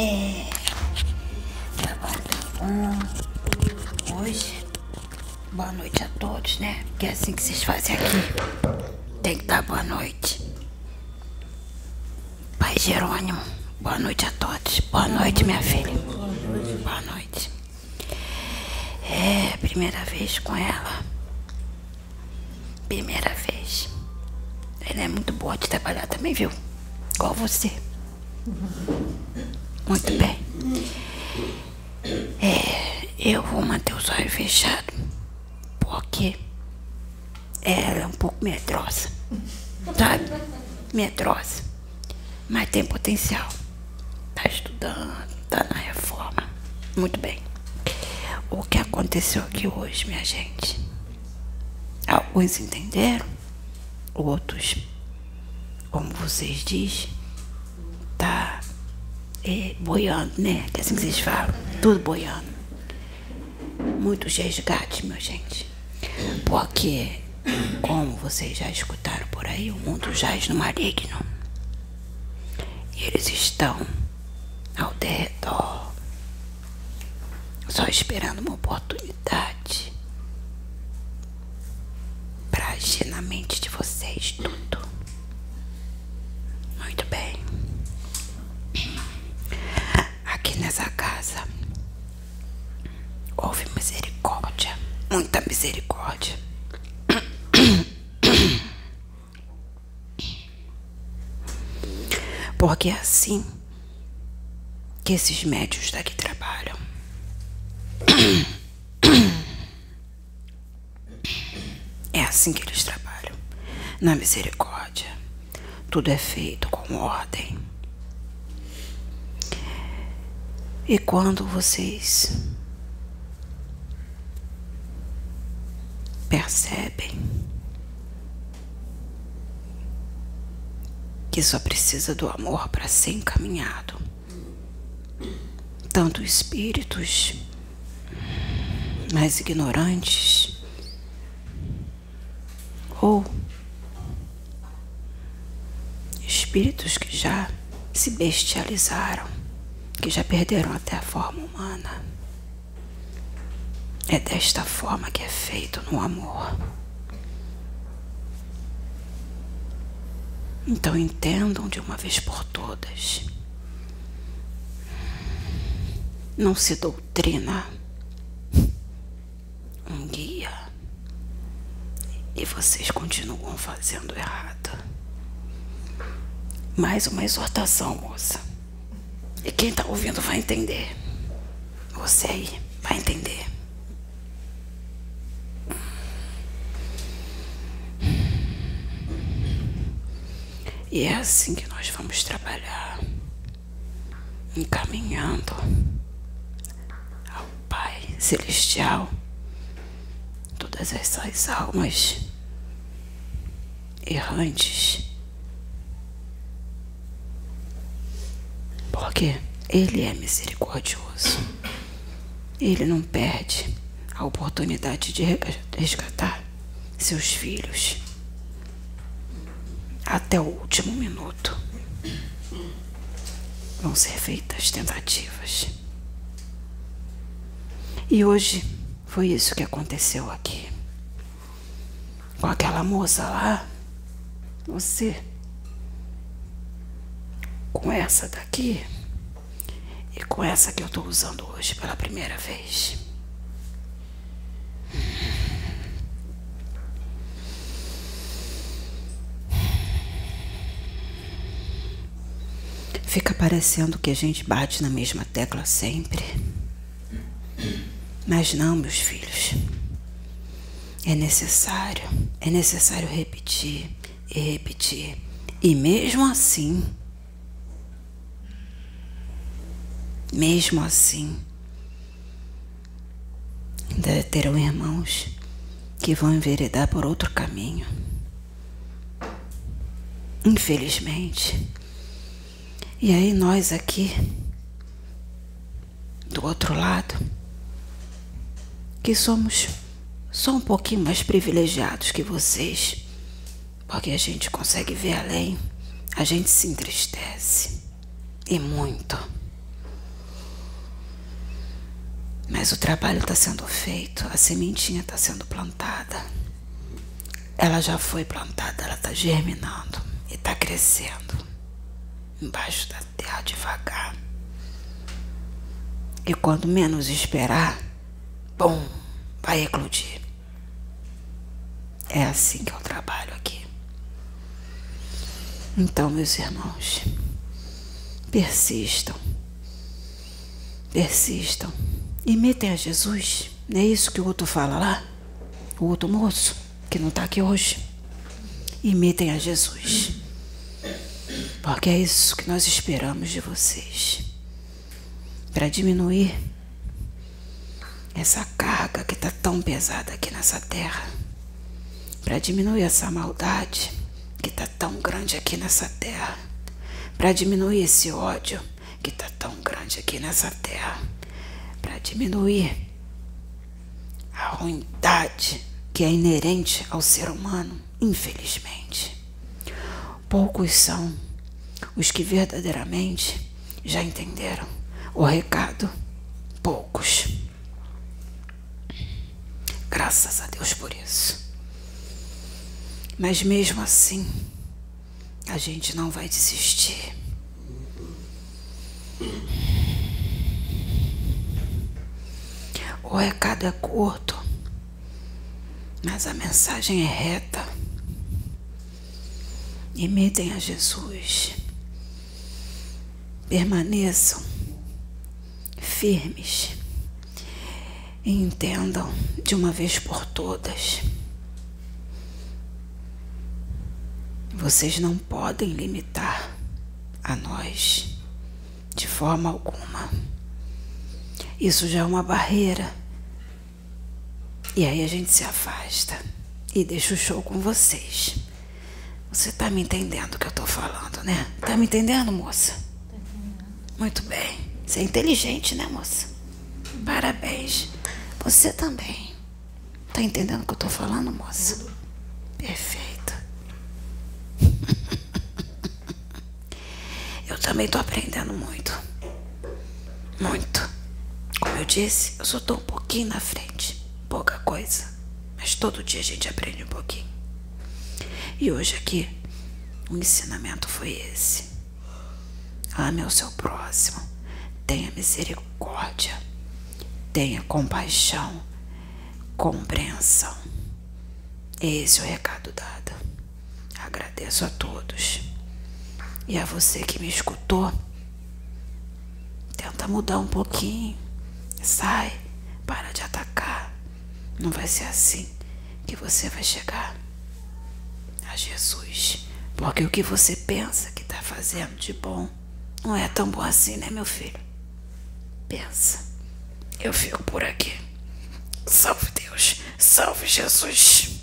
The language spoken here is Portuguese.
É. Trabalho tá bom. Hoje. Boa noite a todos, né? Porque é assim que vocês fazem aqui. Tem que dar boa noite. Pai Jerônimo, boa noite a todos. Boa noite, minha filha. Boa noite. É, primeira vez com ela. Primeira vez. Ela é muito boa de trabalhar também, viu? Igual você. Muito bem. É, eu vou manter os olhos fechados. Porque ela é um pouco medrosa. Sabe? Medrosa. Mas tem potencial. Tá estudando, tá na reforma. Muito bem. O que aconteceu aqui hoje, minha gente? Alguns entenderam, outros, como vocês dizem, é, boiando, né? Que é assim que vocês falam, tudo boiando. Muitos resgates, minha gente. Porque, como vocês já escutaram por aí, o mundo jaz no maligno. E eles estão ao redor, só esperando uma oportunidade para agir na mente de vocês tudo. Muito bem. Aqui nessa casa houve misericórdia, muita misericórdia. Porque é assim que esses médios daqui trabalham. É assim que eles trabalham. Na misericórdia. Tudo é feito com ordem. E quando vocês percebem que só precisa do amor para ser encaminhado, tanto espíritos mais ignorantes ou espíritos que já se bestializaram, que já perderam até a forma humana. É desta forma que é feito no amor. Então entendam de uma vez por todas. Não se doutrina um guia e vocês continuam fazendo errado. Mais uma exortação, moça. E quem tá ouvindo vai entender. Você aí vai entender. E é assim que nós vamos trabalhar, encaminhando ao Pai Celestial todas essas almas errantes. Porque Ele é misericordioso. Ele não perde a oportunidade de resgatar seus filhos até o último minuto. Vão ser feitas tentativas. E hoje foi isso que aconteceu aqui. Com aquela moça lá, você, com essa daqui e com essa que eu estou usando hoje pela primeira vez. Fica parecendo que a gente bate na mesma tecla sempre. Mas não, meus filhos. É necessário, é necessário repetir e repetir. E mesmo assim, mesmo assim, ainda terão irmãos que vão enveredar por outro caminho. Infelizmente. E aí nós aqui, do outro lado, que somos só um pouquinho mais privilegiados que vocês, porque a gente consegue ver além, a gente se entristece. E muito. Mas o trabalho está sendo feito, a sementinha está sendo plantada. Ela já foi plantada, ela está germinando e está crescendo embaixo da terra devagar. E quando menos esperar, bom, vai eclodir. É assim que eu trabalho aqui. Então, meus irmãos, persistam, persistam, imitem a Jesus. Não é isso que o outro fala lá? O outro moço, que não está aqui hoje. Imitem a Jesus. Porque é isso que nós esperamos de vocês. Para diminuir essa carga que está tão pesada aqui nessa terra. Para diminuir essa maldade que está tão grande aqui nessa terra. Para diminuir esse ódio que está tão grande aqui nessa terra. Para diminuir a ruindade que é inerente ao ser humano, infelizmente. Poucos são os que verdadeiramente já entenderam o recado. Poucos. Graças a Deus por isso. Mas mesmo assim, a gente não vai desistir. O recado é curto, mas a mensagem é reta. Imitem a Jesus. Permaneçam firmes e entendam de uma vez por todas. Vocês não podem limitar a nós de forma alguma. Isso já é uma barreira. E aí a gente se afasta e deixa o show com vocês. Você tá me entendendo o que eu tô falando, né? Tá me entendendo, moça? Muito bem. Você é inteligente, né, moça? Parabéns. Você também. Tá entendendo o que eu tô falando, moça? Perfeito. eu também tô aprendendo muito. Muito. Como eu disse, eu só tô um pouquinho na frente. Pouca coisa. Mas todo dia a gente aprende um pouquinho. E hoje aqui, o ensinamento foi esse. Ame o seu próximo. Tenha misericórdia. Tenha compaixão. Compreensão. Esse é o recado dado. Agradeço a todos. E a você que me escutou, tenta mudar um pouquinho. Sai, para de atacar. Não vai ser assim que você vai chegar a Jesus. Porque o que você pensa que está fazendo de bom não é tão bom assim, né, meu filho? Pensa. Eu fico por aqui. Salve Deus. Salve Jesus.